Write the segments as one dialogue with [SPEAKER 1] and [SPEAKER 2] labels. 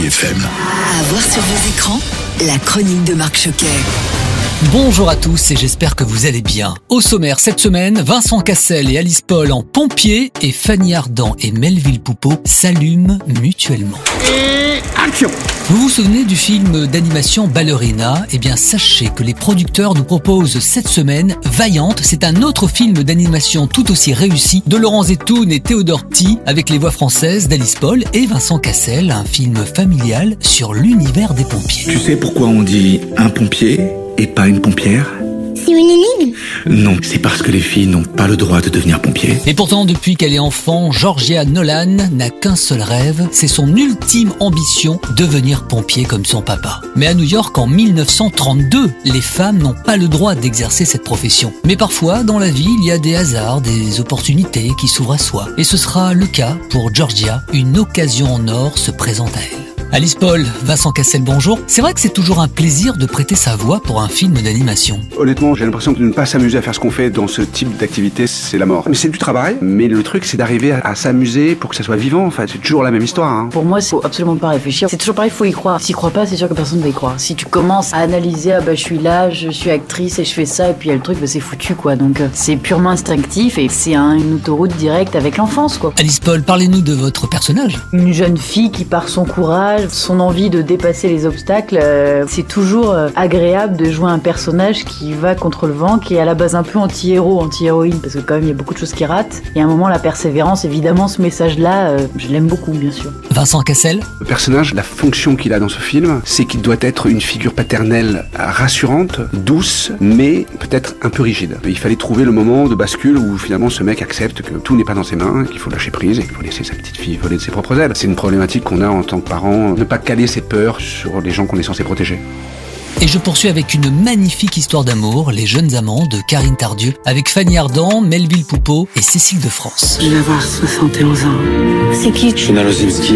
[SPEAKER 1] Chérie FM.
[SPEAKER 2] À voir sur vos écrans, la chronique de Marc Choquet.
[SPEAKER 3] Bonjour à tous et j'espère que vous allez bien. Au sommaire cette semaine, Vincent Cassel et Alice Paul en pompiers et Fanny Ardant et Melville Poupeau s'allument mutuellement. Vous vous souvenez du film d'animation Ballerina? Eh bien sachez que les producteurs nous proposent cette semaine Vaillante, c'est un autre film d'animation tout aussi réussi de Laurent Zetoun et Théodore T avec les voix françaises d'Alice Paul et Vincent Cassel, un film familial sur l'univers des pompiers.
[SPEAKER 1] Tu sais pourquoi on dit un pompier et pas une pompière?
[SPEAKER 4] C'est une énigme
[SPEAKER 1] Non, c'est parce que les filles n'ont pas le droit de devenir pompiers.
[SPEAKER 3] Et pourtant, depuis qu'elle est enfant, Georgia Nolan n'a qu'un seul rêve, c'est son ultime ambition, devenir pompier comme son papa. Mais à New York, en 1932, les femmes n'ont pas le droit d'exercer cette profession. Mais parfois, dans la vie, il y a des hasards, des opportunités qui s'ouvrent à soi. Et ce sera le cas pour Georgia, une occasion en or se présente à elle. Alice Paul, Vincent Cassel, bonjour. C'est vrai que c'est toujours un plaisir de prêter sa voix pour un film d'animation.
[SPEAKER 5] Honnêtement, j'ai l'impression que de ne pas s'amuser à faire ce qu'on fait dans ce type d'activité, c'est la mort. Mais c'est du travail, mais le truc, c'est d'arriver à, à s'amuser pour que ça soit vivant, en fait. C'est toujours la même histoire. Hein.
[SPEAKER 6] Pour moi, c'est faut absolument pas réfléchir. C'est toujours pareil, faut y croire. Si tu crois pas, c'est sûr que personne va y croire. Si tu commences à analyser, ah bah je suis là, je suis actrice et je fais ça, et puis il y a le truc, bah c'est foutu quoi. Donc euh, c'est purement instinctif et c'est un- une autoroute directe avec l'enfance quoi.
[SPEAKER 3] Alice Paul, parlez-nous de votre personnage.
[SPEAKER 6] Une jeune fille qui par son courage, son envie de dépasser les obstacles, euh, c'est toujours euh, agréable de jouer un personnage qui va contre le vent, qui est à la base un peu anti-héros, anti-héroïne, parce que quand même il y a beaucoup de choses qui ratent. Et à un moment, la persévérance, évidemment, ce message-là, euh, je l'aime beaucoup, bien sûr.
[SPEAKER 3] Vincent Cassel
[SPEAKER 5] Le personnage, la fonction qu'il a dans ce film, c'est qu'il doit être une figure paternelle rassurante, douce, mais peut-être un peu rigide. Il fallait trouver le moment de bascule où finalement ce mec accepte que tout n'est pas dans ses mains, qu'il faut lâcher prise et qu'il faut laisser sa petite fille voler de ses propres ailes. C'est une problématique qu'on a en tant que parents, ne pas caler ses peurs sur les gens qu'on est censé protéger.
[SPEAKER 3] Et je poursuis avec une magnifique histoire d'amour, Les jeunes amants de Karine Tardieu, avec Fanny Ardant, Melville Poupeau et Cécile de France.
[SPEAKER 7] Je vais avoir 71 ans.
[SPEAKER 4] C'est qui
[SPEAKER 1] Shona Lozinski.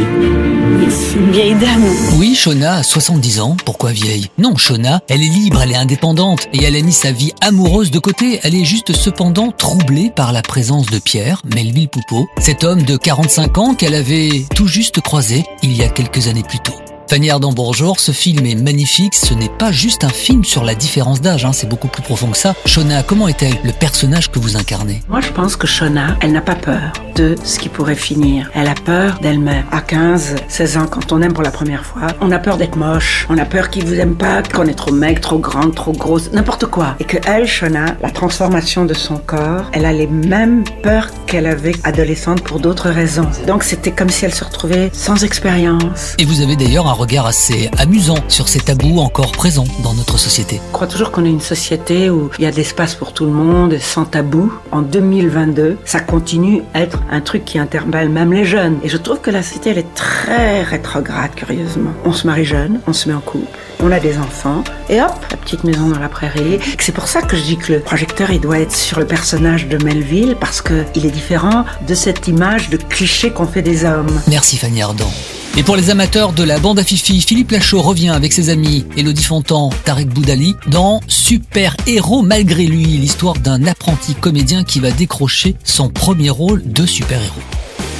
[SPEAKER 4] C'est une vieille dame.
[SPEAKER 3] Oui, Shona a 70 ans, pourquoi vieille? Non, Shona, elle est libre, elle est indépendante, et elle a mis sa vie amoureuse de côté. Elle est juste cependant troublée par la présence de Pierre, Melville Poupeau, cet homme de 45 ans qu'elle avait tout juste croisé il y a quelques années plus tôt. Fanny Ardant, bonjour, ce film est magnifique, ce n'est pas juste un film sur la différence d'âge, hein, c'est beaucoup plus profond que ça. Shona, comment est-elle, le personnage que vous incarnez?
[SPEAKER 7] Moi, je pense que Shona, elle n'a pas peur de ce qui pourrait finir. Elle a peur d'elle-même. À 15, 16 ans, quand on aime pour la première fois, on a peur d'être moche. On a peur qu'ils vous aiment pas, qu'on est trop maigre, trop grande, trop grosse, n'importe quoi. Et que elle, Shona, la transformation de son corps, elle a les mêmes peurs qu'elle avait adolescente pour d'autres raisons. Donc c'était comme si elle se retrouvait sans expérience.
[SPEAKER 3] Et vous avez d'ailleurs un regard assez amusant sur ces tabous encore présents dans notre société.
[SPEAKER 7] Je crois toujours qu'on est une société où il y a de l'espace pour tout le monde, sans tabou. En 2022, ça continue à être un truc qui interpelle même les jeunes. Et je trouve que la société, elle est très rétrograde, curieusement. On se marie jeune, on se met en couple, on a des enfants, et hop, la petite maison dans la prairie. C'est pour ça que je dis que le projecteur, il doit être sur le personnage de Melville, parce que il est différent de cette image de cliché qu'on fait des hommes.
[SPEAKER 3] Merci Fanny Ardant. Et pour les amateurs de la bande à Fifi, Philippe Lachaud revient avec ses amis Elodie Fontan, Tarek Boudali dans Super Héros malgré lui, l'histoire d'un apprenti comédien qui va décrocher son premier rôle de super-héros.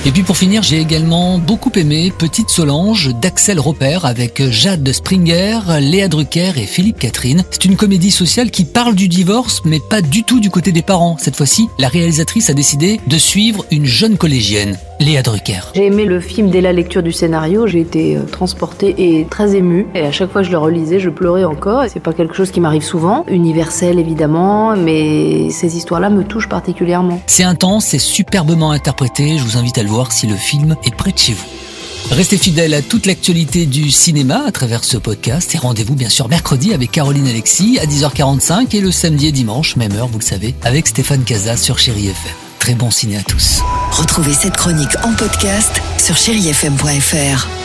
[SPEAKER 3] Et puis pour finir, j'ai également beaucoup aimé Petite Solange d'Axel Roper avec Jade Springer, Léa Drucker et Philippe Catherine. C'est une comédie sociale qui parle du divorce, mais pas du tout du côté des parents. Cette fois-ci, la réalisatrice a décidé de suivre une jeune collégienne, Léa Drucker.
[SPEAKER 6] J'ai aimé le film dès la lecture du scénario, j'ai été euh, transportée et très émue. Et à chaque fois que je le relisais, je pleurais encore. C'est pas quelque chose qui m'arrive souvent, universel évidemment, mais ces histoires-là me touchent particulièrement.
[SPEAKER 3] C'est intense, c'est superbement interprété. Je vous invite à le voir si le film est près de chez vous. Restez fidèles à toute l'actualité du cinéma à travers ce podcast et rendez-vous bien sûr mercredi avec Caroline Alexis à 10h45 et le samedi et dimanche, même heure, vous le savez, avec Stéphane Casa sur Chéri FM. Très bon ciné à tous.
[SPEAKER 2] Retrouvez cette chronique en podcast sur chérifm.fr.